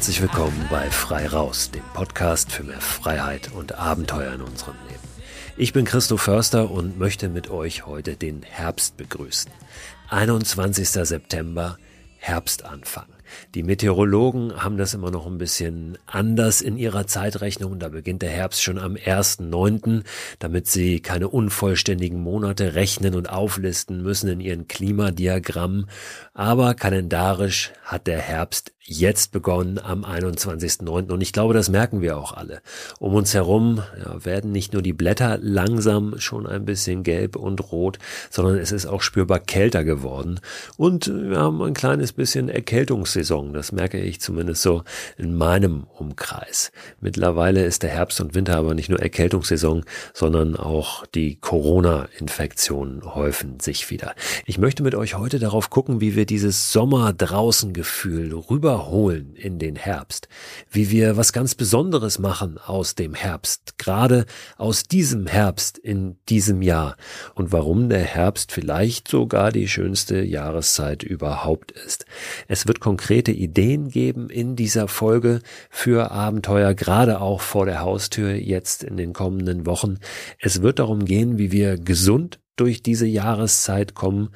Herzlich willkommen bei Frei Raus, dem Podcast für mehr Freiheit und Abenteuer in unserem Leben. Ich bin Christo Förster und möchte mit euch heute den Herbst begrüßen. 21. September, Herbstanfang. Die Meteorologen haben das immer noch ein bisschen anders in ihrer Zeitrechnung. Da beginnt der Herbst schon am 1.9., damit sie keine unvollständigen Monate rechnen und auflisten müssen in ihren Klimadiagrammen. Aber kalendarisch hat der Herbst jetzt begonnen am 21.09. Und ich glaube, das merken wir auch alle. Um uns herum ja, werden nicht nur die Blätter langsam schon ein bisschen gelb und rot, sondern es ist auch spürbar kälter geworden. Und wir haben ein kleines bisschen Erkältungssaison. Das merke ich zumindest so in meinem Umkreis. Mittlerweile ist der Herbst und Winter aber nicht nur Erkältungssaison, sondern auch die Corona-Infektionen häufen sich wieder. Ich möchte mit euch heute darauf gucken, wie wir dieses Sommer draußen Gefühl rüber überholen in den Herbst, wie wir was ganz Besonderes machen aus dem Herbst, gerade aus diesem Herbst in diesem Jahr und warum der Herbst vielleicht sogar die schönste Jahreszeit überhaupt ist. Es wird konkrete Ideen geben in dieser Folge für Abenteuer, gerade auch vor der Haustür jetzt in den kommenden Wochen. Es wird darum gehen, wie wir gesund durch diese Jahreszeit kommen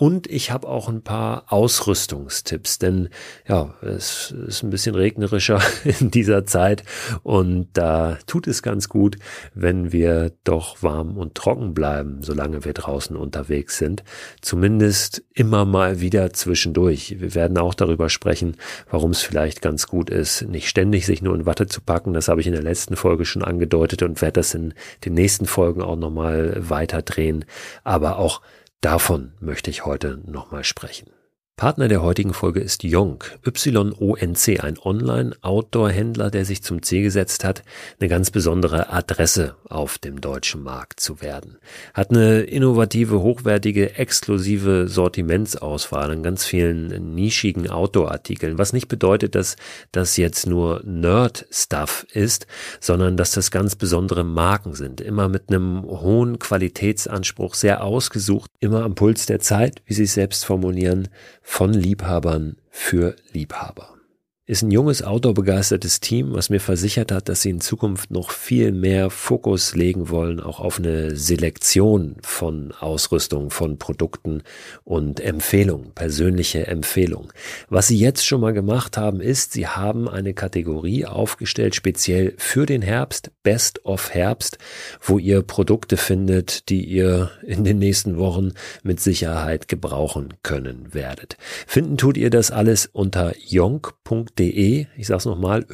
und ich habe auch ein paar Ausrüstungstipps, denn ja, es ist ein bisschen regnerischer in dieser Zeit und da tut es ganz gut, wenn wir doch warm und trocken bleiben, solange wir draußen unterwegs sind. Zumindest immer mal wieder zwischendurch. Wir werden auch darüber sprechen, warum es vielleicht ganz gut ist, nicht ständig sich nur in Watte zu packen. Das habe ich in der letzten Folge schon angedeutet und werde das in den nächsten Folgen auch nochmal weiter drehen. Aber auch Davon möchte ich heute nochmal sprechen. Partner der heutigen Folge ist Yonk, Y-O-N-C, ein Online-Outdoor-Händler, der sich zum Ziel gesetzt hat, eine ganz besondere Adresse auf dem deutschen Markt zu werden. Hat eine innovative, hochwertige, exklusive Sortimentsauswahl an ganz vielen nischigen Outdoor-Artikeln, was nicht bedeutet, dass das jetzt nur Nerd-Stuff ist, sondern dass das ganz besondere Marken sind. Immer mit einem hohen Qualitätsanspruch, sehr ausgesucht, immer am Puls der Zeit, wie sie es selbst formulieren, von Liebhabern für Liebhaber ist ein junges, outdoor-begeistertes Team, was mir versichert hat, dass sie in Zukunft noch viel mehr Fokus legen wollen, auch auf eine Selektion von Ausrüstung, von Produkten und Empfehlungen, persönliche Empfehlungen. Was sie jetzt schon mal gemacht haben, ist, sie haben eine Kategorie aufgestellt, speziell für den Herbst, Best of Herbst, wo ihr Produkte findet, die ihr in den nächsten Wochen mit Sicherheit gebrauchen können werdet. Finden tut ihr das alles unter yonk.de yonc.de, ich sage es nochmal,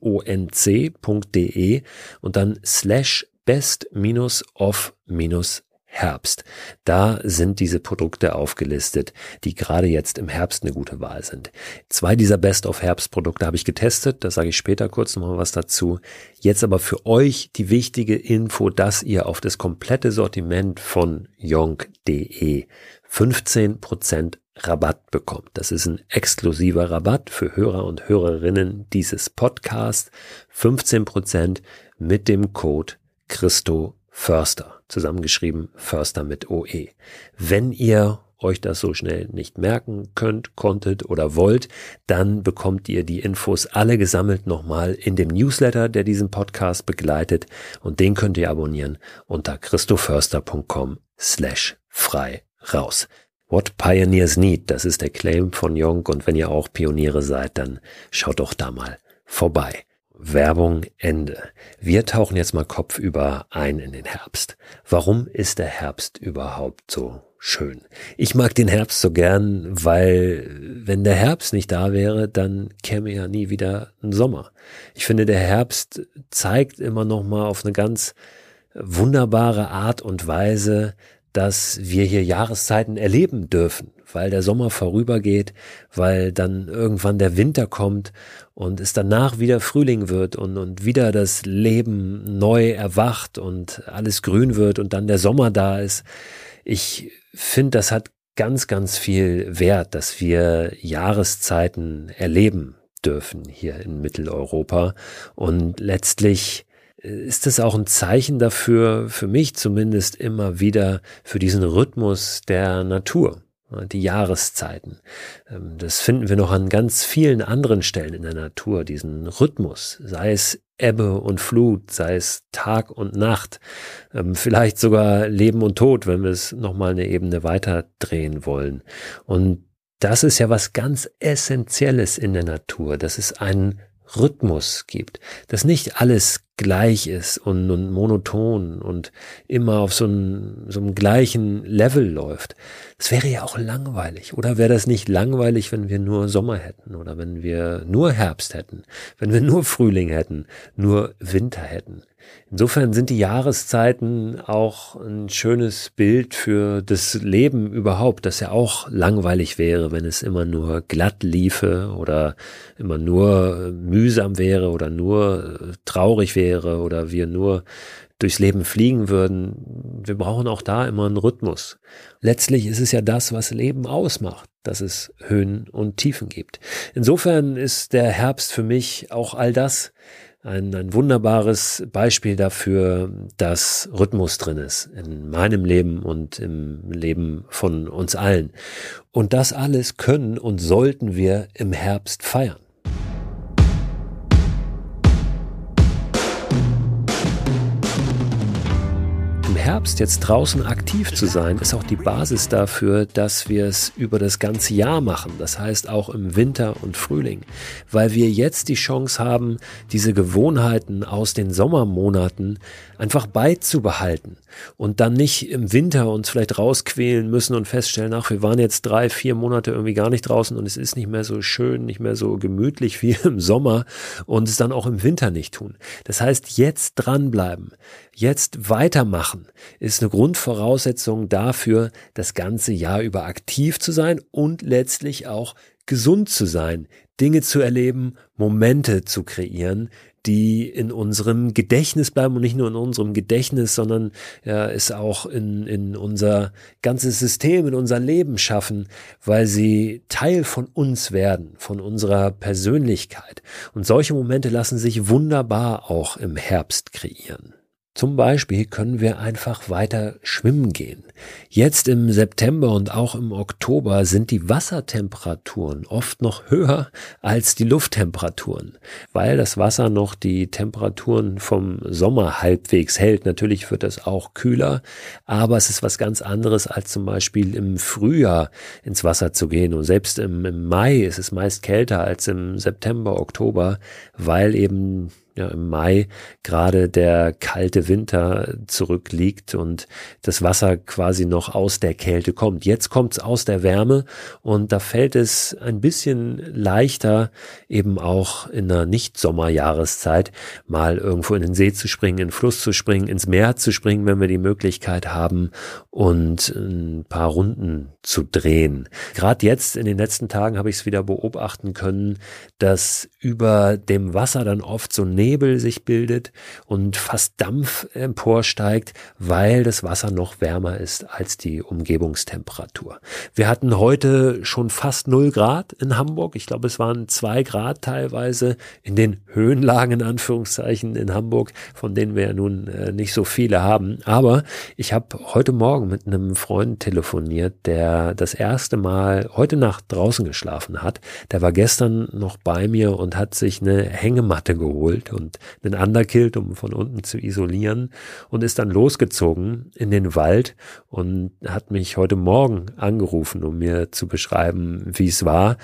yonc.de und dann slash best-of- Herbst. Da sind diese Produkte aufgelistet, die gerade jetzt im Herbst eine gute Wahl sind. Zwei dieser Best of Herbst Produkte habe ich getestet, da sage ich später kurz nochmal was dazu. Jetzt aber für euch die wichtige Info, dass ihr auf das komplette Sortiment von yonk.de 15% Rabatt bekommt. Das ist ein exklusiver Rabatt für Hörer und Hörerinnen dieses Podcasts. 15% mit dem Code Christo Förster. Zusammengeschrieben Förster mit OE. Wenn ihr euch das so schnell nicht merken könnt, konntet oder wollt, dann bekommt ihr die Infos alle gesammelt nochmal in dem Newsletter, der diesen Podcast begleitet und den könnt ihr abonnieren unter christoförster.com slash frei raus. What Pioneers Need, das ist der Claim von Young und wenn ihr auch Pioniere seid, dann schaut doch da mal vorbei. Werbung Ende. Wir tauchen jetzt mal kopfüber ein in den Herbst. Warum ist der Herbst überhaupt so schön? Ich mag den Herbst so gern, weil wenn der Herbst nicht da wäre, dann käme ja nie wieder ein Sommer. Ich finde, der Herbst zeigt immer noch mal auf eine ganz wunderbare Art und Weise, dass wir hier Jahreszeiten erleben dürfen, weil der Sommer vorübergeht, weil dann irgendwann der Winter kommt und es danach wieder Frühling wird und, und wieder das Leben neu erwacht und alles grün wird und dann der Sommer da ist. Ich finde, das hat ganz, ganz viel Wert, dass wir Jahreszeiten erleben dürfen hier in Mitteleuropa und letztlich ist es auch ein Zeichen dafür, für mich zumindest immer wieder, für diesen Rhythmus der Natur. die Jahreszeiten. Ähm, das finden wir noch an ganz vielen anderen Stellen in der Natur, diesen Rhythmus, sei es Ebbe und Flut, sei es Tag und Nacht, ähm, vielleicht sogar Leben und Tod, wenn wir es nochmal eine Ebene weiter drehen wollen. Und das ist ja was ganz Essentielles in der Natur. Das ist ein Rhythmus gibt, dass nicht alles gleich ist und, und monoton und immer auf so einem, so einem gleichen Level läuft. Das wäre ja auch langweilig. Oder wäre das nicht langweilig, wenn wir nur Sommer hätten oder wenn wir nur Herbst hätten, wenn wir nur Frühling hätten, nur Winter hätten? Insofern sind die Jahreszeiten auch ein schönes Bild für das Leben überhaupt, das ja auch langweilig wäre, wenn es immer nur glatt liefe oder immer nur mühsam wäre oder nur äh, traurig wäre oder wir nur durchs Leben fliegen würden. Wir brauchen auch da immer einen Rhythmus. Letztlich ist es ja das, was Leben ausmacht, dass es Höhen und Tiefen gibt. Insofern ist der Herbst für mich auch all das, ein, ein wunderbares Beispiel dafür, dass Rhythmus drin ist in meinem Leben und im Leben von uns allen. Und das alles können und sollten wir im Herbst feiern. Herbst jetzt draußen aktiv zu sein, ist auch die Basis dafür, dass wir es über das ganze Jahr machen. Das heißt auch im Winter und Frühling, weil wir jetzt die Chance haben, diese Gewohnheiten aus den Sommermonaten einfach beizubehalten und dann nicht im Winter uns vielleicht rausquälen müssen und feststellen, ach, wir waren jetzt drei, vier Monate irgendwie gar nicht draußen und es ist nicht mehr so schön, nicht mehr so gemütlich wie im Sommer und es dann auch im Winter nicht tun. Das heißt, jetzt dranbleiben, jetzt weitermachen, ist eine Grundvoraussetzung dafür, das ganze Jahr über aktiv zu sein und letztlich auch gesund zu sein, Dinge zu erleben, Momente zu kreieren, die in unserem Gedächtnis bleiben und nicht nur in unserem Gedächtnis, sondern ja, es auch in, in unser ganzes System, in unser Leben schaffen, weil sie Teil von uns werden, von unserer Persönlichkeit. Und solche Momente lassen sich wunderbar auch im Herbst kreieren. Zum Beispiel können wir einfach weiter schwimmen gehen. Jetzt im September und auch im Oktober sind die Wassertemperaturen oft noch höher als die Lufttemperaturen, weil das Wasser noch die Temperaturen vom Sommer halbwegs hält. Natürlich wird es auch kühler, aber es ist was ganz anderes als zum Beispiel im Frühjahr ins Wasser zu gehen. Und selbst im, im Mai ist es meist kälter als im September, Oktober, weil eben ja, im Mai gerade der kalte Winter zurückliegt und das Wasser quasi noch aus der Kälte kommt. Jetzt kommt es aus der Wärme und da fällt es ein bisschen leichter, eben auch in einer Nicht-Sommerjahreszeit mal irgendwo in den See zu springen, in den Fluss zu springen, ins Meer zu springen, wenn wir die Möglichkeit haben und ein paar Runden zu drehen. Gerade jetzt in den letzten Tagen habe ich es wieder beobachten können, dass über dem Wasser dann oft so Nebel sich bildet und fast Dampf emporsteigt, weil das Wasser noch wärmer ist als die Umgebungstemperatur. Wir hatten heute schon fast null Grad in Hamburg. Ich glaube, es waren zwei Grad teilweise in den Höhenlagen in Anführungszeichen in Hamburg, von denen wir ja nun äh, nicht so viele haben. Aber ich habe heute Morgen mit einem Freund telefoniert, der das erste Mal heute Nacht draußen geschlafen hat. Der war gestern noch bei mir und hat sich eine Hängematte geholt und einen Underkilt, um von unten zu isolieren und ist dann losgezogen in den Wald und hat mich heute Morgen angerufen, um mir zu beschreiben, wie es war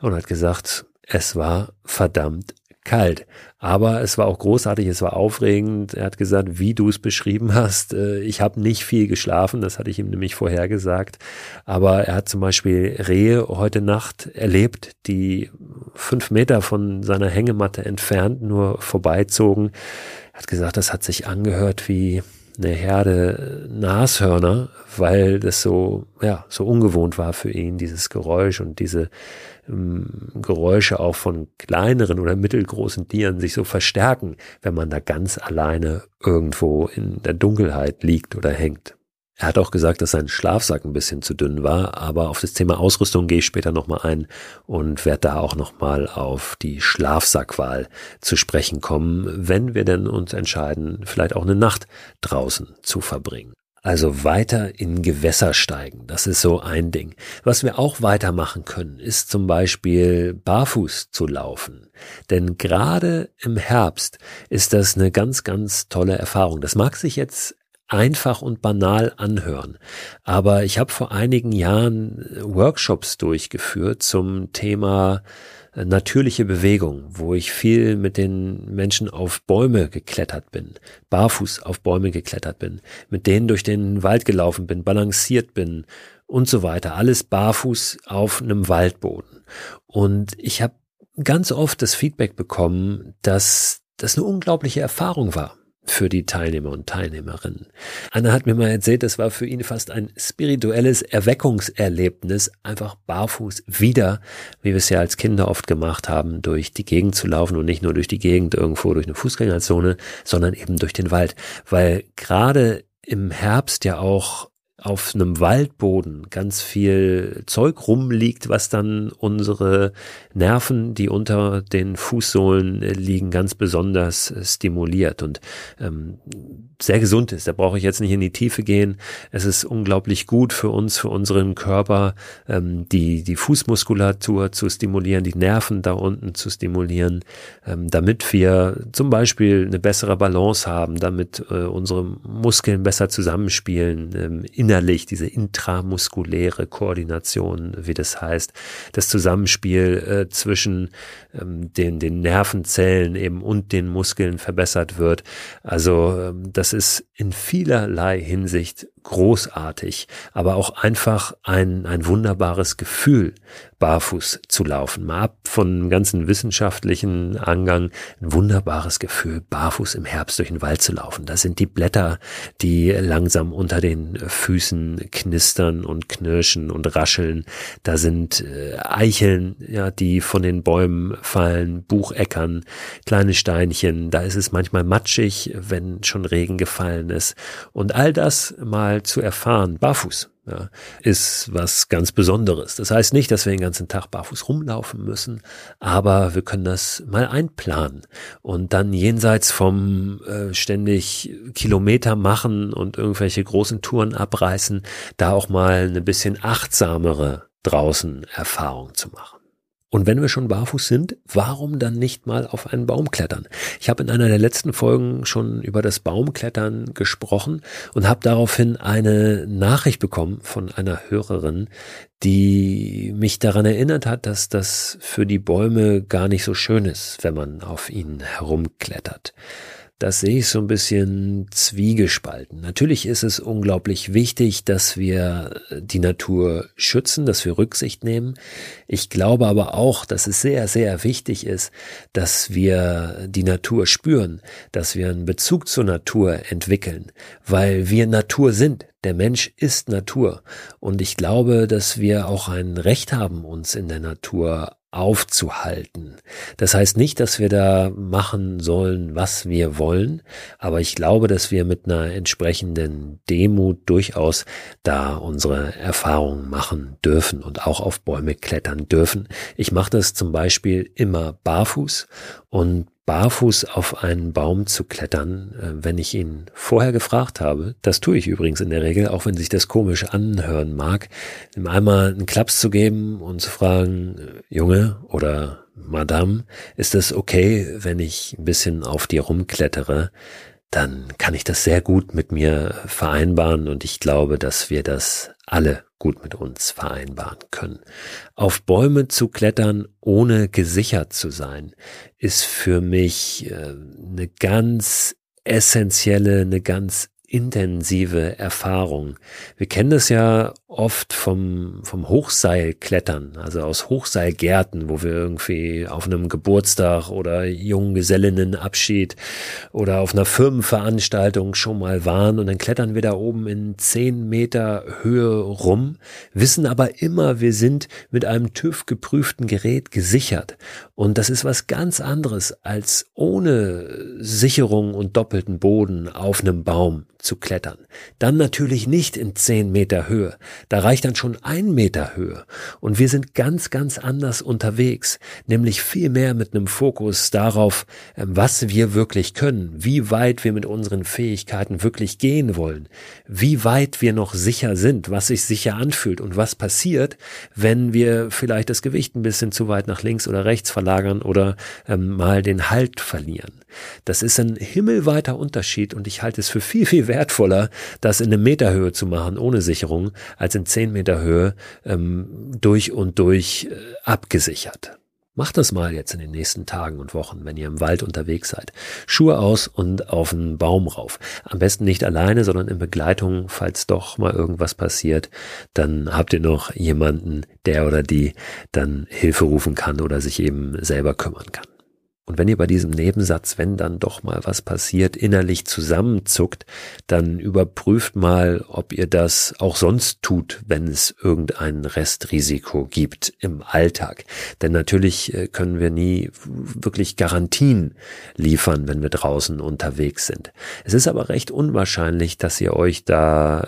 und hat gesagt, es war verdammt kalt. Aber es war auch großartig, es war aufregend. Er hat gesagt, wie du es beschrieben hast, äh, ich habe nicht viel geschlafen, das hatte ich ihm nämlich vorher gesagt. Aber er hat zum Beispiel Rehe heute Nacht erlebt, die fünf Meter von seiner Hängematte entfernt nur vorbeizogen. Er hat gesagt, das hat sich angehört wie eine Herde Nashörner, weil das so, ja, so ungewohnt war für ihn, dieses Geräusch und diese ähm, Geräusche auch von kleineren oder mittelgroßen Tieren sich so verstärken, wenn man da ganz alleine irgendwo in der Dunkelheit liegt oder hängt. Er hat auch gesagt, dass sein Schlafsack ein bisschen zu dünn war, aber auf das Thema Ausrüstung gehe ich später nochmal ein und werde da auch nochmal auf die Schlafsackwahl zu sprechen kommen, wenn wir denn uns entscheiden, vielleicht auch eine Nacht draußen zu verbringen. Also weiter in Gewässer steigen, das ist so ein Ding. Was wir auch weitermachen können, ist zum Beispiel barfuß zu laufen. Denn gerade im Herbst ist das eine ganz, ganz tolle Erfahrung. Das mag sich jetzt einfach und banal anhören. Aber ich habe vor einigen Jahren Workshops durchgeführt zum Thema äh, natürliche Bewegung, wo ich viel mit den Menschen auf Bäume geklettert bin, barfuß auf Bäume geklettert bin, mit denen durch den Wald gelaufen bin, balanciert bin und so weiter. Alles barfuß auf einem Waldboden. Und ich habe ganz oft das Feedback bekommen, dass das eine unglaubliche Erfahrung war für die Teilnehmer und Teilnehmerinnen. Anna hat mir mal erzählt, das war für ihn fast ein spirituelles Erweckungserlebnis, einfach barfuß wieder, wie wir es ja als Kinder oft gemacht haben, durch die Gegend zu laufen und nicht nur durch die Gegend irgendwo durch eine Fußgängerzone, sondern eben durch den Wald, weil gerade im Herbst ja auch auf einem Waldboden ganz viel Zeug rumliegt, was dann unsere Nerven, die unter den Fußsohlen liegen, ganz besonders stimuliert und ähm, sehr gesund ist. Da brauche ich jetzt nicht in die Tiefe gehen. Es ist unglaublich gut für uns, für unseren Körper, ähm, die, die Fußmuskulatur zu stimulieren, die Nerven da unten zu stimulieren, ähm, damit wir zum Beispiel eine bessere Balance haben, damit äh, unsere Muskeln besser zusammenspielen, ähm, innerlich diese intramuskuläre Koordination, wie das heißt, das Zusammenspiel äh, zwischen ähm, den, den Nervenzellen eben und den Muskeln verbessert wird. Also ähm, das ist in vielerlei Hinsicht großartig, aber auch einfach ein, ein wunderbares Gefühl, barfuß zu laufen. Mal ab von ganzen wissenschaftlichen Angang, ein wunderbares Gefühl, barfuß im Herbst durch den Wald zu laufen. Da sind die Blätter, die langsam unter den Füßen knistern und knirschen und rascheln. Da sind äh, Eicheln, ja, die von den Bäumen fallen, Bucheckern, kleine Steinchen. Da ist es manchmal matschig, wenn schon Regen gefallen ist. Und all das mal mal zu erfahren, barfuß, ja, ist was ganz Besonderes. Das heißt nicht, dass wir den ganzen Tag barfuß rumlaufen müssen, aber wir können das mal einplanen und dann jenseits vom äh, ständig Kilometer machen und irgendwelche großen Touren abreißen, da auch mal eine bisschen achtsamere draußen Erfahrung zu machen. Und wenn wir schon barfuß sind, warum dann nicht mal auf einen Baum klettern? Ich habe in einer der letzten Folgen schon über das Baumklettern gesprochen und habe daraufhin eine Nachricht bekommen von einer Hörerin, die mich daran erinnert hat, dass das für die Bäume gar nicht so schön ist, wenn man auf ihnen herumklettert das sehe ich so ein bisschen zwiegespalten. Natürlich ist es unglaublich wichtig, dass wir die Natur schützen, dass wir Rücksicht nehmen. Ich glaube aber auch, dass es sehr, sehr wichtig ist, dass wir die Natur spüren, dass wir einen Bezug zur Natur entwickeln, weil wir Natur sind. Der Mensch ist Natur. Und ich glaube, dass wir auch ein Recht haben, uns in der Natur aufzuhalten. Das heißt nicht, dass wir da machen sollen, was wir wollen, aber ich glaube, dass wir mit einer entsprechenden Demut durchaus da unsere Erfahrungen machen dürfen und auch auf Bäume klettern dürfen. Ich mache das zum Beispiel immer barfuß und barfuß auf einen Baum zu klettern, äh, wenn ich ihn vorher gefragt habe. Das tue ich übrigens in der Regel, auch wenn sich das komisch anhören mag, ihm einmal einen Klaps zu geben und zu fragen, äh, Junge oder Madame, ist es okay, wenn ich ein bisschen auf dir rumklettere? Dann kann ich das sehr gut mit mir vereinbaren und ich glaube, dass wir das alle gut mit uns vereinbaren können. Auf Bäume zu klettern, ohne gesichert zu sein, ist für mich äh, eine ganz essentielle, eine ganz intensive Erfahrung. Wir kennen das ja oft vom, vom Hochseilklettern, also aus Hochseilgärten, wo wir irgendwie auf einem Geburtstag oder Junggesellinnenabschied oder auf einer Firmenveranstaltung schon mal waren und dann klettern wir da oben in zehn Meter Höhe rum, wissen aber immer, wir sind mit einem TÜV geprüften Gerät gesichert. Und das ist was ganz anderes als ohne Sicherung und doppelten Boden auf einem Baum zu klettern. Dann natürlich nicht in zehn Meter Höhe. Da reicht dann schon ein Meter Höhe. Und wir sind ganz, ganz anders unterwegs. Nämlich viel mehr mit einem Fokus darauf, ähm, was wir wirklich können, wie weit wir mit unseren Fähigkeiten wirklich gehen wollen, wie weit wir noch sicher sind, was sich sicher anfühlt und was passiert, wenn wir vielleicht das Gewicht ein bisschen zu weit nach links oder rechts verlagern oder ähm, mal den Halt verlieren. Das ist ein himmelweiter Unterschied und ich halte es für viel, viel wertvoller, das in eine Meterhöhe zu machen ohne Sicherung, als in zehn Meter Höhe ähm, durch und durch äh, abgesichert. Macht das mal jetzt in den nächsten Tagen und Wochen, wenn ihr im Wald unterwegs seid. Schuhe aus und auf einen Baum rauf. Am besten nicht alleine, sondern in Begleitung, falls doch mal irgendwas passiert. Dann habt ihr noch jemanden, der oder die dann Hilfe rufen kann oder sich eben selber kümmern kann. Und wenn ihr bei diesem Nebensatz, wenn dann doch mal was passiert, innerlich zusammenzuckt, dann überprüft mal, ob ihr das auch sonst tut, wenn es irgendein Restrisiko gibt im Alltag. Denn natürlich äh, können wir nie wirklich Garantien liefern, wenn wir draußen unterwegs sind. Es ist aber recht unwahrscheinlich, dass ihr euch da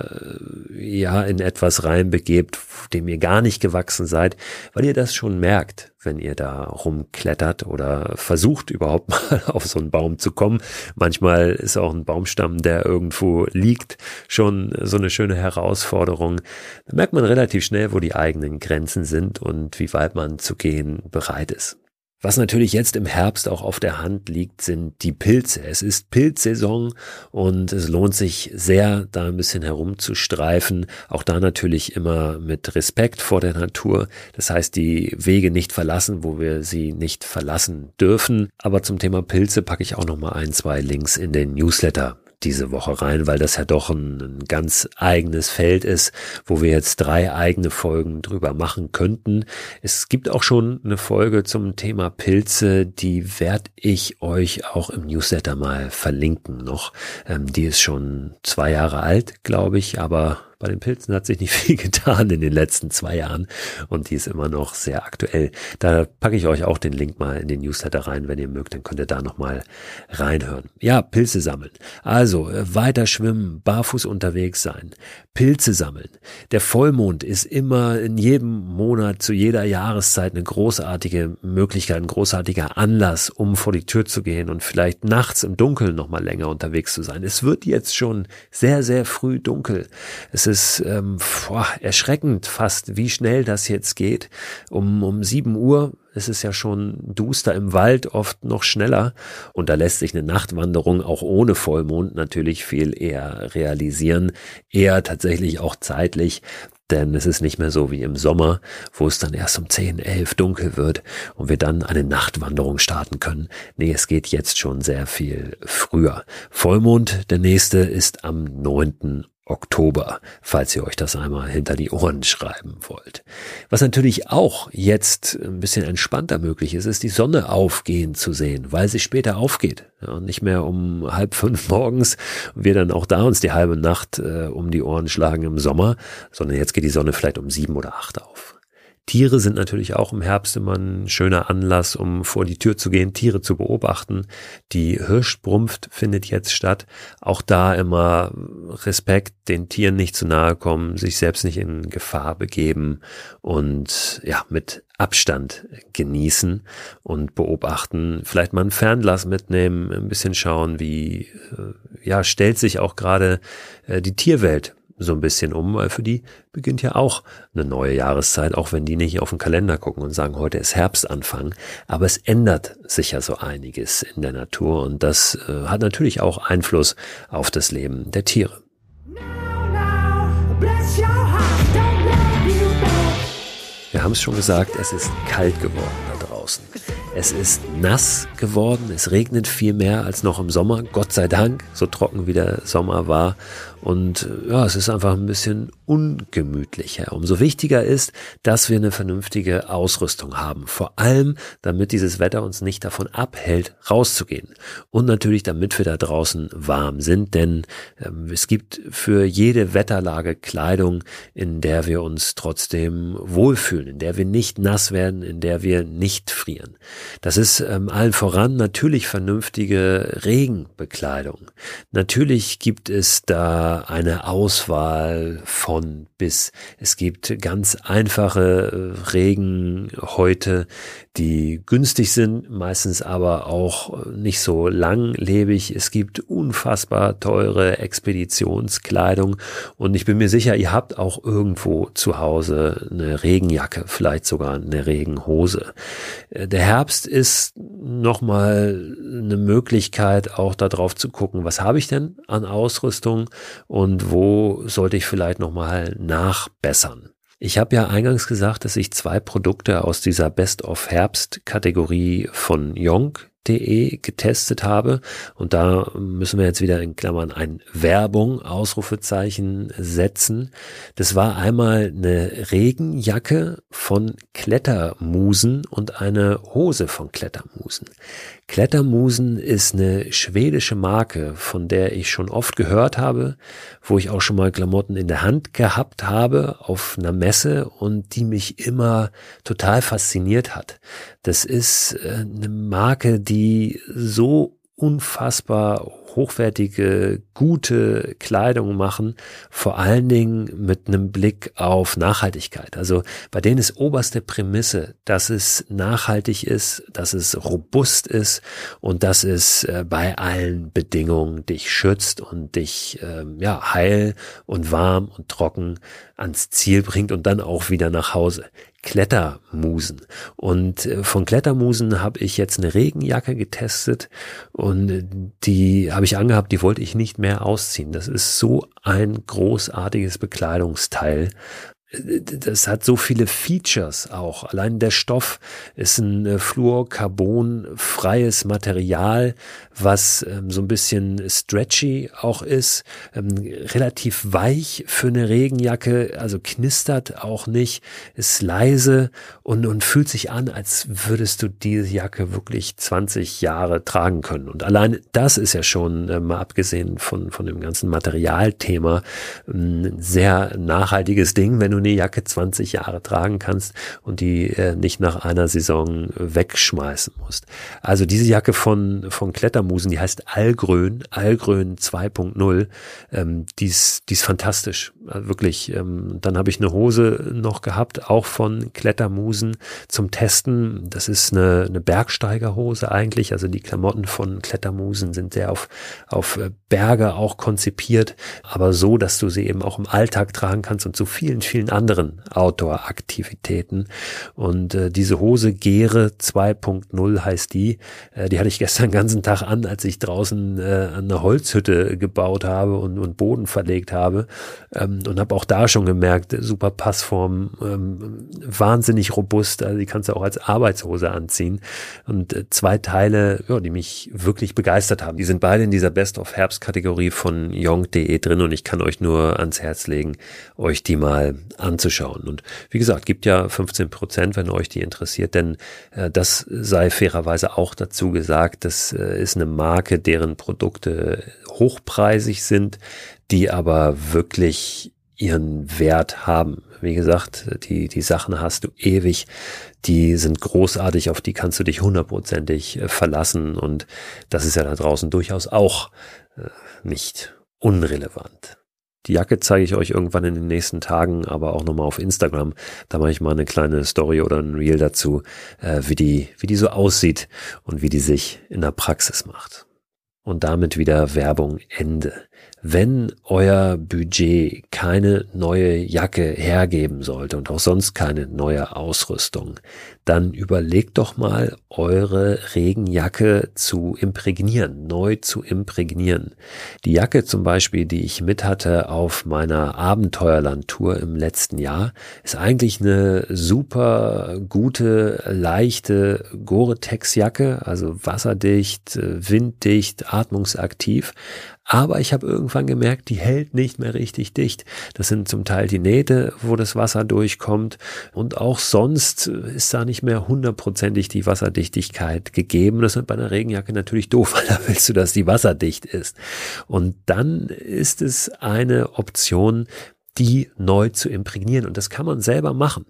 äh, ja in etwas reinbegebt, dem ihr gar nicht gewachsen seid, weil ihr das schon merkt wenn ihr da rumklettert oder versucht überhaupt mal auf so einen Baum zu kommen. Manchmal ist auch ein Baumstamm, der irgendwo liegt, schon so eine schöne Herausforderung. Da merkt man relativ schnell, wo die eigenen Grenzen sind und wie weit man zu gehen bereit ist. Was natürlich jetzt im Herbst auch auf der Hand liegt, sind die Pilze. Es ist Pilzsaison und es lohnt sich sehr, da ein bisschen herumzustreifen. Auch da natürlich immer mit Respekt vor der Natur. Das heißt, die Wege nicht verlassen, wo wir sie nicht verlassen dürfen. Aber zum Thema Pilze packe ich auch noch mal ein, zwei Links in den Newsletter diese Woche rein, weil das ja doch ein, ein, ganz eigenes Feld ist, wo wir jetzt drei eigene Folgen drüber machen könnten. Es gibt auch schon eine Folge zum Thema Pilze, die werde ich euch auch im Newsletter mal verlinken noch. Ähm, die ist schon zwei Jahre alt, glaube ich, aber bei den Pilzen hat sich nicht viel getan in den letzten zwei Jahren und die ist immer noch sehr aktuell. Da packe ich euch auch den Link mal in den Newsletter rein, wenn ihr mögt, dann könnt ihr da nochmal reinhören. Ja, Pilze sammeln. Also äh, weiter schwimmen, barfuß unterwegs sein, Pilze sammeln. Der Vollmond ist immer in jedem Monat zu jeder Jahreszeit eine großartige Möglichkeit, ein großartiger Anlass, um vor die Tür zu gehen und vielleicht nachts im Dunkeln nochmal länger unterwegs zu sein. Es wird jetzt schon sehr, sehr früh dunkel. Es ist ähm, boah, erschreckend fast, wie schnell das jetzt geht. Um, um sieben Uhr ist es ja schon duster im Wald, oft noch schneller. Und da lässt sich eine Nachtwanderung auch ohne Vollmond natürlich viel eher realisieren. Eher tatsächlich auch zeitlich. Denn es ist nicht mehr so wie im Sommer, wo es dann erst um 10, 11 dunkel wird und wir dann eine Nachtwanderung starten können. Nee, es geht jetzt schon sehr viel früher. Vollmond, der nächste, ist am 9. Oktober, falls ihr euch das einmal hinter die Ohren schreiben wollt. Was natürlich auch jetzt ein bisschen entspannter möglich ist, ist die Sonne aufgehen zu sehen, weil sie später aufgeht. Ja, und nicht mehr um halb fünf morgens wir dann auch da uns die halbe Nacht äh, um die Ohren schlagen im Sommer, sondern jetzt geht die Sonne vielleicht um sieben oder acht auf. Tiere sind natürlich auch im Herbst immer ein schöner Anlass, um vor die Tür zu gehen, Tiere zu beobachten. Die Hirschbrunft findet jetzt statt. Auch da immer Respekt, den Tieren nicht zu nahe kommen, sich selbst nicht in Gefahr begeben und ja, mit Abstand genießen und beobachten. Vielleicht mal ein Fernglas mitnehmen, ein bisschen schauen, wie äh, ja, stellt sich auch gerade äh, die Tierwelt so ein bisschen um, weil für die beginnt ja auch eine neue Jahreszeit, auch wenn die nicht auf den Kalender gucken und sagen, heute ist Herbstanfang. Aber es ändert sich ja so einiges in der Natur und das äh, hat natürlich auch Einfluss auf das Leben der Tiere. Wir haben es schon gesagt, es ist kalt geworden da draußen. Es ist nass geworden, es regnet viel mehr als noch im Sommer, Gott sei Dank, so trocken wie der Sommer war. Und ja, es ist einfach ein bisschen ungemütlicher. Umso wichtiger ist, dass wir eine vernünftige Ausrüstung haben. Vor allem, damit dieses Wetter uns nicht davon abhält, rauszugehen. Und natürlich, damit wir da draußen warm sind, denn ähm, es gibt für jede Wetterlage Kleidung, in der wir uns trotzdem wohlfühlen, in der wir nicht nass werden, in der wir nicht frieren. Das ist ähm, allen voran natürlich vernünftige Regenbekleidung. Natürlich gibt es da eine Auswahl von bis. Es gibt ganz einfache äh, Regenhäute, die günstig sind, meistens aber auch nicht so langlebig. Es gibt unfassbar teure Expeditionskleidung und ich bin mir sicher, ihr habt auch irgendwo zu Hause eine Regenjacke, vielleicht sogar eine Regenhose. Äh, der Herbst ist nochmal eine Möglichkeit, auch darauf zu gucken, was habe ich denn an Ausrüstung und wo sollte ich vielleicht nochmal nachbessern. Ich habe ja eingangs gesagt, dass ich zwei Produkte aus dieser Best of Herbst Kategorie von Yonk De getestet habe. Und da müssen wir jetzt wieder in Klammern ein Werbung, Ausrufezeichen setzen. Das war einmal eine Regenjacke von Klettermusen und eine Hose von Klettermusen. Klettermusen ist eine schwedische Marke, von der ich schon oft gehört habe, wo ich auch schon mal Klamotten in der Hand gehabt habe auf einer Messe und die mich immer total fasziniert hat. Das ist äh, eine Marke, die so unfassbar hochwertige, gute Kleidung machen, vor allen Dingen mit einem Blick auf Nachhaltigkeit. Also bei denen ist oberste Prämisse, dass es nachhaltig ist, dass es robust ist und dass es äh, bei allen Bedingungen dich schützt und dich ähm, ja heil und warm und trocken ans Ziel bringt und dann auch wieder nach Hause. Klettermusen. Und äh, von Klettermusen habe ich jetzt eine Regenjacke getestet und die habe ich angehabt, die wollte ich nicht mehr ausziehen. Das ist so ein großartiges Bekleidungsteil das hat so viele Features auch. Allein der Stoff ist ein äh, fluorcarbon-freies Material, was ähm, so ein bisschen stretchy auch ist, ähm, relativ weich für eine Regenjacke, also knistert auch nicht, ist leise und, und fühlt sich an, als würdest du diese Jacke wirklich 20 Jahre tragen können. Und allein das ist ja schon, äh, mal abgesehen von, von dem ganzen Materialthema, ein sehr nachhaltiges Ding, wenn du eine Jacke 20 Jahre tragen kannst und die äh, nicht nach einer Saison wegschmeißen musst. Also diese Jacke von, von Klettermusen, die heißt Algrön, Algrön 2.0, ähm, die ist, die ist fantastisch, wirklich. Ähm, dann habe ich eine Hose noch gehabt, auch von Klettermusen zum Testen. Das ist eine, eine Bergsteigerhose eigentlich, also die Klamotten von Klettermusen sind sehr auf, auf äh, Berge auch konzipiert, aber so, dass du sie eben auch im Alltag tragen kannst und zu vielen, vielen anderen Outdoor-Aktivitäten. Und äh, diese Hose Gere 2.0 heißt die. Äh, die hatte ich gestern den ganzen Tag an, als ich draußen äh, eine Holzhütte gebaut habe und, und Boden verlegt habe. Ähm, und habe auch da schon gemerkt, super Passform, ähm, wahnsinnig robust. Also die kannst du auch als Arbeitshose anziehen. Und äh, zwei Teile, ja, die mich wirklich begeistert haben. Die sind beide in dieser Best of Herbst Kategorie von Young.de drin und ich kann euch nur ans Herz legen, euch die mal anzuschauen. Und wie gesagt, gibt ja 15 Prozent, wenn euch die interessiert, denn äh, das sei fairerweise auch dazu gesagt, das äh, ist eine Marke, deren Produkte hochpreisig sind, die aber wirklich ihren Wert haben. Wie gesagt, die, die Sachen hast du ewig, die sind großartig, auf die kannst du dich hundertprozentig äh, verlassen und das ist ja da draußen durchaus auch äh, nicht unrelevant. Die Jacke zeige ich euch irgendwann in den nächsten Tagen, aber auch nochmal auf Instagram. Da mache ich mal eine kleine Story oder ein Reel dazu, äh, wie die, wie die so aussieht und wie die sich in der Praxis macht. Und damit wieder Werbung Ende. Wenn euer Budget keine neue Jacke hergeben sollte und auch sonst keine neue Ausrüstung, dann überlegt doch mal, eure Regenjacke zu imprägnieren, neu zu imprägnieren. Die Jacke zum Beispiel, die ich mit hatte auf meiner Abenteuerlandtour im letzten Jahr, ist eigentlich eine super gute, leichte Gore-Tex-Jacke, also wasserdicht, winddicht, atmungsaktiv, Aber ich habe irgendwann gemerkt, die hält nicht mehr richtig dicht. Das sind zum Teil die Nähte, wo das Wasser durchkommt. Und auch sonst ist da nicht mehr hundertprozentig die Wasserdichtigkeit gegeben. Das ist bei einer Regenjacke natürlich doof, weil da willst du, dass die wasserdicht ist. Und dann ist es eine Option, die neu zu imprägnieren. Und das kann man selber machen.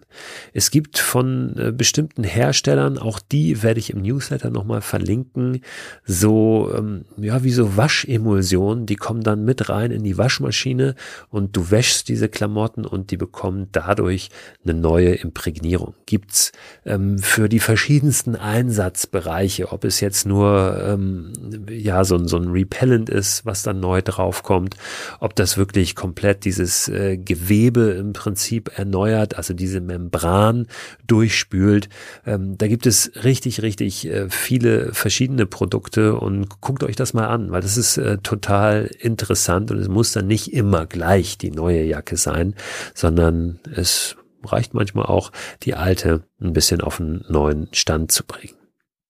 Es gibt von äh, bestimmten Herstellern, auch die werde ich im Newsletter nochmal verlinken, so, ähm, ja, wie so Waschemulsionen, die kommen dann mit rein in die Waschmaschine und du wäschst diese Klamotten und die bekommen dadurch eine neue Imprägnierung. Gibt's ähm, für die verschiedensten Einsatzbereiche, ob es jetzt nur, ähm, ja, so, so ein Repellent ist, was dann neu draufkommt, ob das wirklich komplett dieses äh, Gewebe im Prinzip erneuert, also diese Membran durchspült. Ähm, da gibt es richtig, richtig äh, viele verschiedene Produkte und guckt euch das mal an, weil das ist äh, total interessant und es muss dann nicht immer gleich die neue Jacke sein, sondern es reicht manchmal auch, die alte ein bisschen auf einen neuen Stand zu bringen.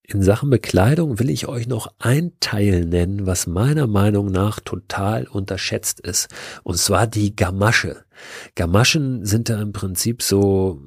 In Sachen Bekleidung will ich euch noch ein Teil nennen, was meiner Meinung nach total unterschätzt ist. Und zwar die Gamasche. Gamaschen sind da im Prinzip so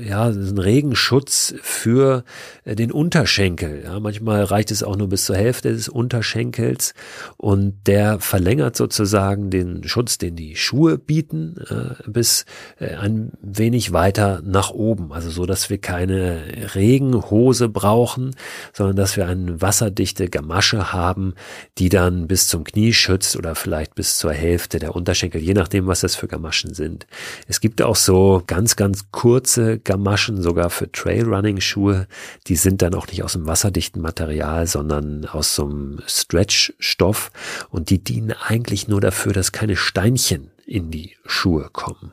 ja, ein Regenschutz für äh, den Unterschenkel. Ja, manchmal reicht es auch nur bis zur Hälfte des Unterschenkels und der verlängert sozusagen den Schutz, den die Schuhe bieten, äh, bis äh, ein wenig weiter nach oben. Also so, dass wir keine Regenhose brauchen, sondern dass wir eine wasserdichte Gamasche haben, die dann bis zum Knie schützt oder vielleicht bis zur Hälfte der Unterschenkel, je nachdem, was das für Gamaschen sind. Es gibt auch so ganz, ganz kurze Gamaschen, sogar für Trailrunning-Schuhe. Die sind dann auch nicht aus einem wasserdichten Material, sondern aus so einem Stretch-Stoff und die dienen eigentlich nur dafür, dass keine Steinchen in die Schuhe kommen.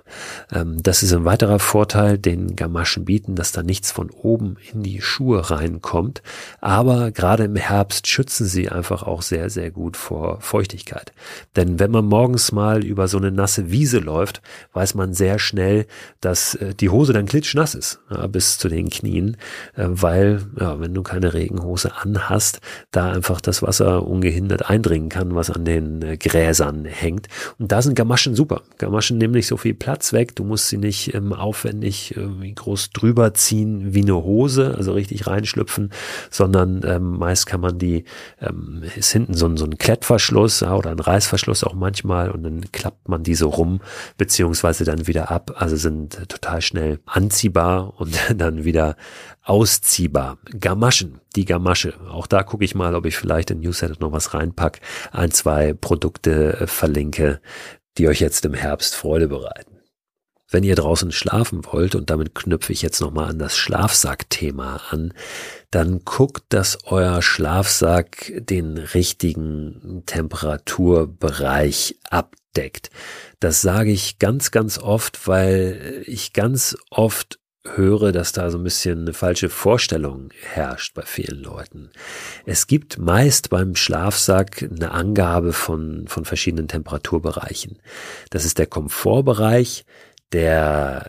Ähm, das ist ein weiterer Vorteil, den Gamaschen bieten, dass da nichts von oben in die Schuhe reinkommt. Aber gerade im Herbst schützen sie einfach auch sehr, sehr gut vor Feuchtigkeit. Denn wenn man morgens mal über so eine nasse Wiese läuft, weiß man sehr schnell, dass äh, die Hose dann klitschnass ist, ja, bis zu den Knien, äh, weil, ja, wenn du keine Regenhose anhast, da einfach das Wasser ungehindert eindringen kann, was an den äh, Gräsern hängt. Und da sind Gamaschen super. Gamaschen nehmen nicht so viel Platz weg. Du musst sie nicht ähm, aufwendig äh, groß drüber ziehen wie eine Hose, also richtig reinschlüpfen, sondern ähm, meist kann man die, ähm, ist hinten so ein, so ein Klettverschluss ja, oder ein Reißverschluss auch manchmal und dann klappt man die so rum, beziehungsweise dann wieder ab. Also sind äh, total schnell anziehbar und dann wieder ausziehbar. Gamaschen, die Gamasche. Auch da gucke ich mal, ob ich vielleicht in Newsletter noch was reinpack, ein, zwei Produkte äh, verlinke, die euch jetzt im Herbst Freude bereiten. Wenn ihr draußen schlafen wollt, und damit knüpfe ich jetzt nochmal an das Schlafsack-Thema an, dann guckt, dass euer Schlafsack den richtigen Temperaturbereich abdeckt. Das sage ich ganz, ganz oft, weil ich ganz oft höre, dass da so ein bisschen eine falsche Vorstellung herrscht bei vielen Leuten. Es gibt meist beim Schlafsack eine Angabe von, von verschiedenen Temperaturbereichen. Das ist der Komfortbereich, der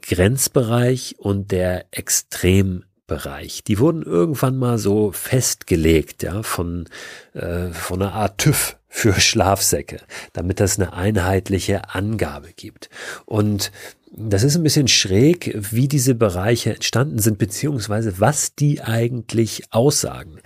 Grenzbereich und der Extrembereich. Die wurden irgendwann mal so festgelegt, ja, von, äh, von einer Art TÜV für Schlafsäcke, damit das eine einheitliche Angabe gibt. Und das ist ein bisschen schräg, wie diese Bereiche entstanden sind, beziehungsweise was die eigentlich aussagen.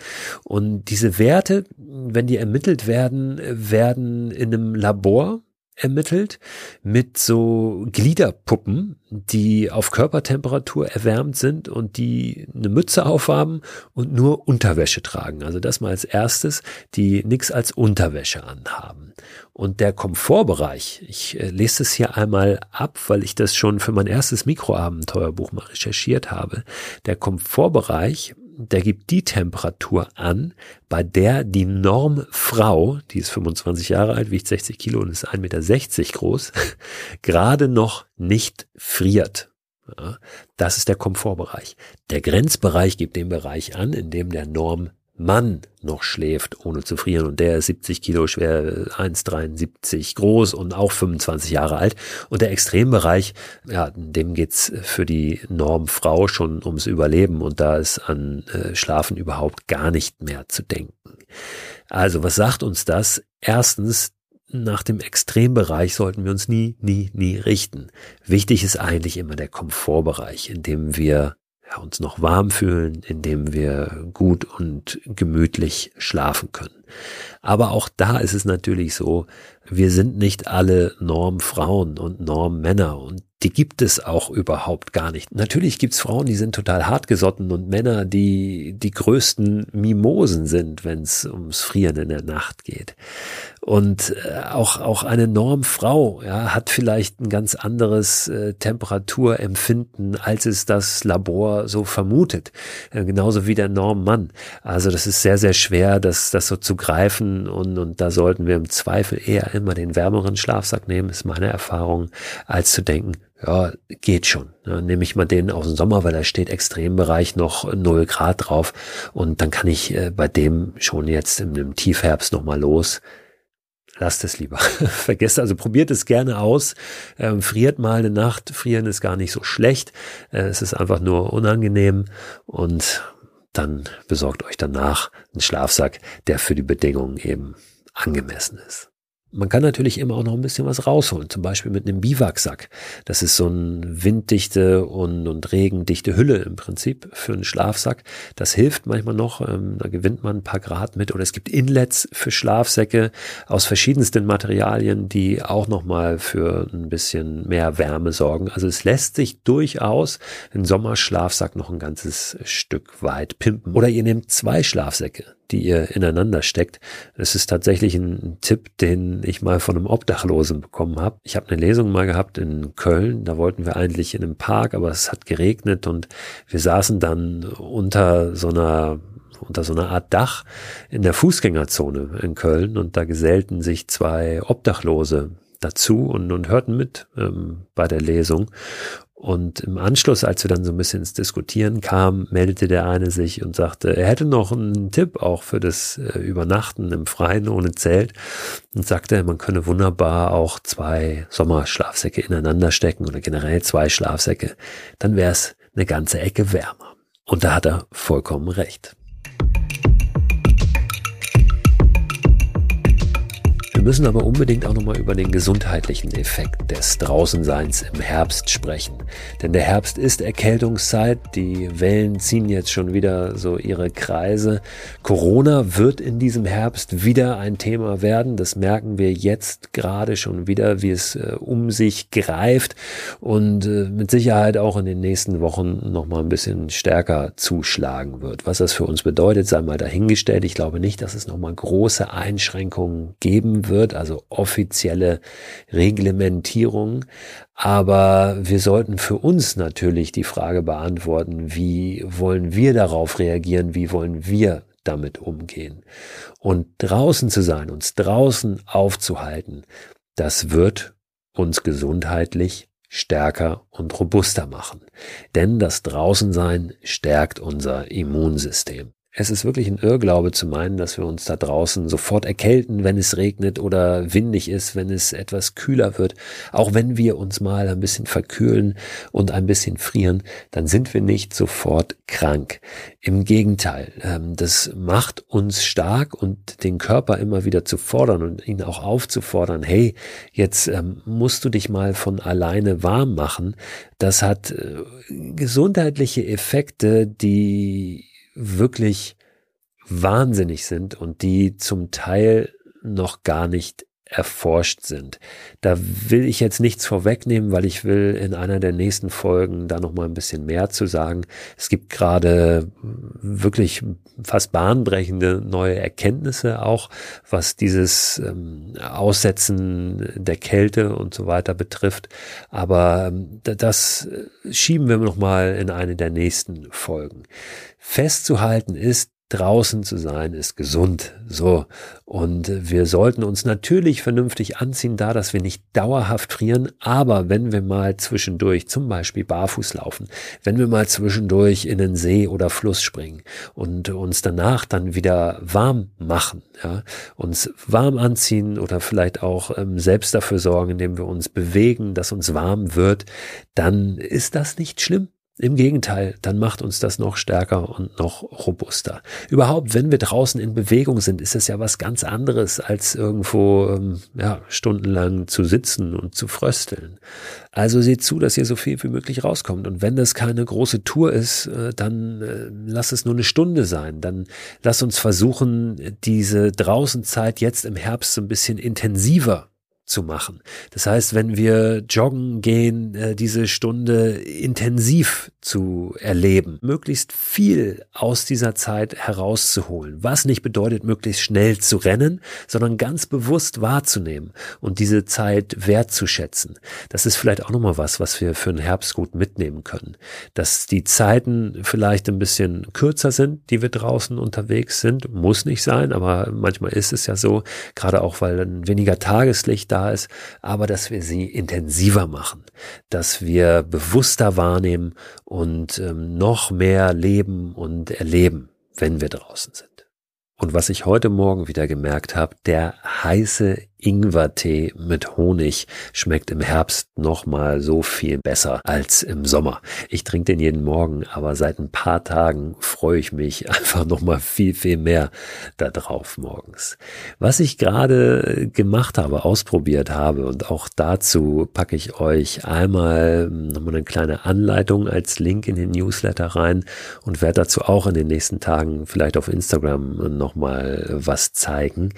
Und diese Werte, wenn die ermittelt werden, werden in einem Labor ermittelt mit so Gliederpuppen, die auf Körpertemperatur erwärmt sind und die eine Mütze aufhaben und nur Unterwäsche tragen. Also das mal als erstes, die nichts als Unterwäsche anhaben. Und der Komfortbereich, ich äh, lese es hier einmal ab, weil ich das schon für mein erstes Mikroabenteuerbuch mal recherchiert habe. Der Komfortbereich der gibt die Temperatur an, bei der die Normfrau, die ist 25 Jahre alt, wiegt 60 Kilo und ist 1,60 Meter groß, gerade noch nicht friert. Ja, das ist der Komfortbereich. Der Grenzbereich gibt den Bereich an, in dem der Normmann Mann noch schläft, ohne zu frieren. Und der ist 70 Kilo schwer, 1,73 groß und auch 25 Jahre alt. Und der Extrembereich, ja, dem geht's für die Normfrau schon ums Überleben. Und da ist an äh, Schlafen überhaupt gar nicht mehr zu denken. Also, was sagt uns das? Erstens, nach dem Extrembereich sollten wir uns nie, nie, nie richten. Wichtig ist eigentlich immer der Komfortbereich, in dem wir uns noch warm fühlen, in dem wir gut und gemütlich schlafen können. Aber auch da ist es natürlich so, wir sind nicht alle Normfrauen und Normmänner und die gibt es auch überhaupt gar nicht. Natürlich gibt's Frauen, die sind total hartgesotten und Männer, die die größten Mimosen sind, wenn es ums Frieren in der Nacht geht. Und äh, auch, auch eine Normfrau ja, hat vielleicht ein ganz anderes äh, Temperaturempfinden, als es das Labor so vermutet. Äh, genauso wie der Normmann. Also das ist sehr, sehr schwer, das, das so zu greifen und, und da sollten wir im Zweifel eher immer den wärmeren Schlafsack nehmen, ist meine Erfahrung, als zu denken, ja, geht schon. Nehme ich mal den aus dem Sommer, weil da steht Extrembereich noch null Grad drauf und dann kann ich äh, bei dem schon jetzt im Tiefherbst nochmal los. Lasst es lieber. Vergesst also, probiert es gerne aus. Ähm, friert mal eine Nacht. Frieren ist gar nicht so schlecht. Äh, es ist einfach nur unangenehm und dann besorgt euch danach einen Schlafsack, der für die Bedingungen eben angemessen ist. Man kann natürlich immer auch noch ein bisschen was rausholen, zum Beispiel mit einem Biwaksack. Das ist so ein winddichte und, und regendichte Hülle im Prinzip für einen Schlafsack. Das hilft manchmal noch, ähm, da gewinnt man ein paar Grad mit. Oder es gibt Inlets für Schlafsäcke aus verschiedensten Materialien, die auch nochmal für ein bisschen mehr Wärme sorgen. Also es lässt sich durchaus ein Sommerschlafsack noch ein ganzes Stück weit pimpen. Oder ihr nehmt zwei Schlafsäcke die ihr ineinander steckt. Es ist tatsächlich ein Tipp, den ich mal von einem Obdachlosen bekommen habe. Ich habe eine Lesung mal gehabt in Köln. Da wollten wir eigentlich in einem Park, aber es hat geregnet und wir saßen dann unter so einer unter so einer Art Dach in der Fußgängerzone in Köln und da gesellten sich zwei Obdachlose dazu und, und hörten mit ähm, bei der Lesung. Und im Anschluss, als wir dann so ein bisschen ins Diskutieren kamen, meldete der eine sich und sagte, er hätte noch einen Tipp auch für das äh, Übernachten im Freien ohne Zelt und sagte, man könne wunderbar auch zwei Sommerschlafsäcke ineinander stecken oder generell zwei Schlafsäcke. Dann wäre es eine ganze Ecke wärmer. Und da hat er vollkommen recht. Müssen aber unbedingt auch nochmal über den gesundheitlichen Effekt des Draußenseins im Herbst sprechen. Denn der Herbst ist Erkältungszeit, die Wellen ziehen jetzt schon wieder so ihre Kreise. Corona wird in diesem Herbst wieder ein Thema werden. Das merken wir jetzt gerade schon wieder, wie es äh, um sich greift und äh, mit Sicherheit auch in den nächsten Wochen nochmal ein bisschen stärker zuschlagen wird. Was das für uns bedeutet, sei mal dahingestellt. Ich glaube nicht, dass es nochmal große Einschränkungen geben wird wird, also offizielle Reglementierung. Aber wir sollten für uns natürlich die Frage beantworten, wie wollen wir darauf reagieren, wie wollen wir damit umgehen. Und draußen zu sein, uns draußen aufzuhalten, das wird uns gesundheitlich stärker und robuster machen. Denn das Draußensein stärkt unser Immunsystem. Es ist wirklich ein Irrglaube zu meinen, dass wir uns da draußen sofort erkälten, wenn es regnet oder windig ist, wenn es etwas kühler wird. Auch wenn wir uns mal ein bisschen verkühlen und ein bisschen frieren, dann sind wir nicht sofort krank. Im Gegenteil, ähm, das macht uns stark und den Körper immer wieder zu fordern und ihn auch aufzufordern, hey, jetzt ähm, musst du dich mal von alleine warm machen. Das hat äh, gesundheitliche Effekte, die wirklich wahnsinnig sind und die zum Teil noch gar nicht erforscht sind. Da will ich jetzt nichts vorwegnehmen, weil ich will in einer der nächsten Folgen da noch mal ein bisschen mehr zu sagen. Es gibt gerade wirklich fast bahnbrechende neue Erkenntnisse auch, was dieses ähm, Aussetzen der Kälte und so weiter betrifft. Aber ähm, das schieben wir noch mal in eine der nächsten Folgen. Festzuhalten ist, draußen zu sein ist gesund. So. Und wir sollten uns natürlich vernünftig anziehen, da, dass wir nicht dauerhaft frieren. Aber wenn wir mal zwischendurch zum Beispiel barfuß laufen, wenn wir mal zwischendurch in den See oder Fluss springen und uns danach dann wieder warm machen, ja, uns warm anziehen oder vielleicht auch ähm, selbst dafür sorgen, indem wir uns bewegen, dass uns warm wird, dann ist das nicht schlimm. Im Gegenteil, dann macht uns das noch stärker und noch robuster. Überhaupt, wenn wir draußen in Bewegung sind, ist es ja was ganz anderes, als irgendwo ähm, ja, stundenlang zu sitzen und zu frösteln. Also seht zu, dass ihr so viel wie möglich rauskommt. Und wenn das keine große Tour ist, äh, dann äh, lass es nur eine Stunde sein. Dann lass uns versuchen, diese Draußenzeit jetzt im Herbst so ein bisschen intensiver zu machen. Das heißt, wenn wir joggen gehen, äh, diese Stunde intensiv zu erleben, möglichst viel aus dieser Zeit herauszuholen, was nicht bedeutet, möglichst schnell zu rennen, sondern ganz bewusst wahrzunehmen und diese Zeit wertzuschätzen. Das ist vielleicht auch nochmal was, was wir für den Herbst gut mitnehmen können. Dass die Zeiten vielleicht ein bisschen kürzer sind, die wir draußen unterwegs sind, muss nicht sein, aber manchmal ist es ja so, gerade auch weil dann weniger Tageslicht da ist, aber dass wir sie intensiver machen, dass wir bewusster wahrnehmen und ähm, noch mehr leben und erleben, wenn wir draußen sind. Und was ich heute Morgen wieder gemerkt habe, der heiße Ingwertee mit Honig schmeckt im Herbst nochmal so viel besser als im Sommer. Ich trinke den jeden Morgen, aber seit ein paar Tagen freue ich mich einfach nochmal viel, viel mehr da drauf morgens. Was ich gerade gemacht habe, ausprobiert habe und auch dazu packe ich euch einmal nochmal eine kleine Anleitung als Link in den Newsletter rein und werde dazu auch in den nächsten Tagen vielleicht auf Instagram nochmal was zeigen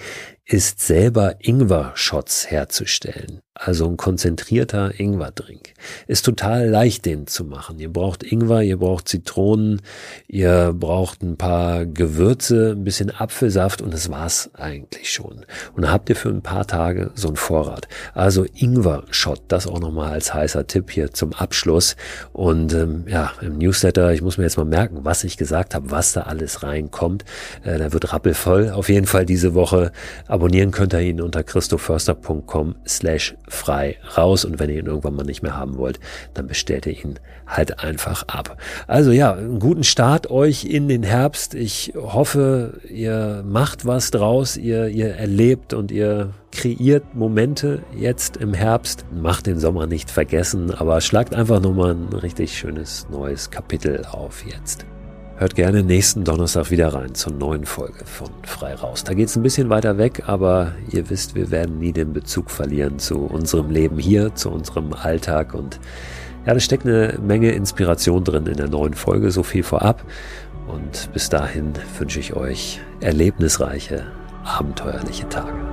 ist selber Ingwer-Shots herzustellen. Also ein konzentrierter Ingwer-Drink. Ist total leicht, den zu machen. Ihr braucht Ingwer, ihr braucht Zitronen, ihr braucht ein paar Gewürze, ein bisschen Apfelsaft und das war's eigentlich schon. Und dann habt ihr für ein paar Tage so einen Vorrat. Also Ingwer-Shot, das auch nochmal als heißer Tipp hier zum Abschluss. Und ähm, ja, im Newsletter, ich muss mir jetzt mal merken, was ich gesagt habe, was da alles reinkommt. Äh, da wird rappelvoll auf jeden Fall diese Woche. Abonnieren könnt ihr ihn unter christoförster.com slash frei raus und wenn ihr ihn irgendwann mal nicht mehr haben wollt, dann bestellt ihr ihn halt einfach ab. Also ja, einen guten Start euch in den Herbst. Ich hoffe, ihr macht was draus, ihr, ihr erlebt und ihr kreiert Momente jetzt im Herbst. Macht den Sommer nicht vergessen, aber schlagt einfach nochmal ein richtig schönes neues Kapitel auf jetzt. Hört gerne nächsten Donnerstag wieder rein zur neuen Folge von Frei Raus. Da geht es ein bisschen weiter weg, aber ihr wisst, wir werden nie den Bezug verlieren zu unserem Leben hier, zu unserem Alltag und ja, da steckt eine Menge Inspiration drin in der neuen Folge, so viel vorab. Und bis dahin wünsche ich euch erlebnisreiche, abenteuerliche Tage.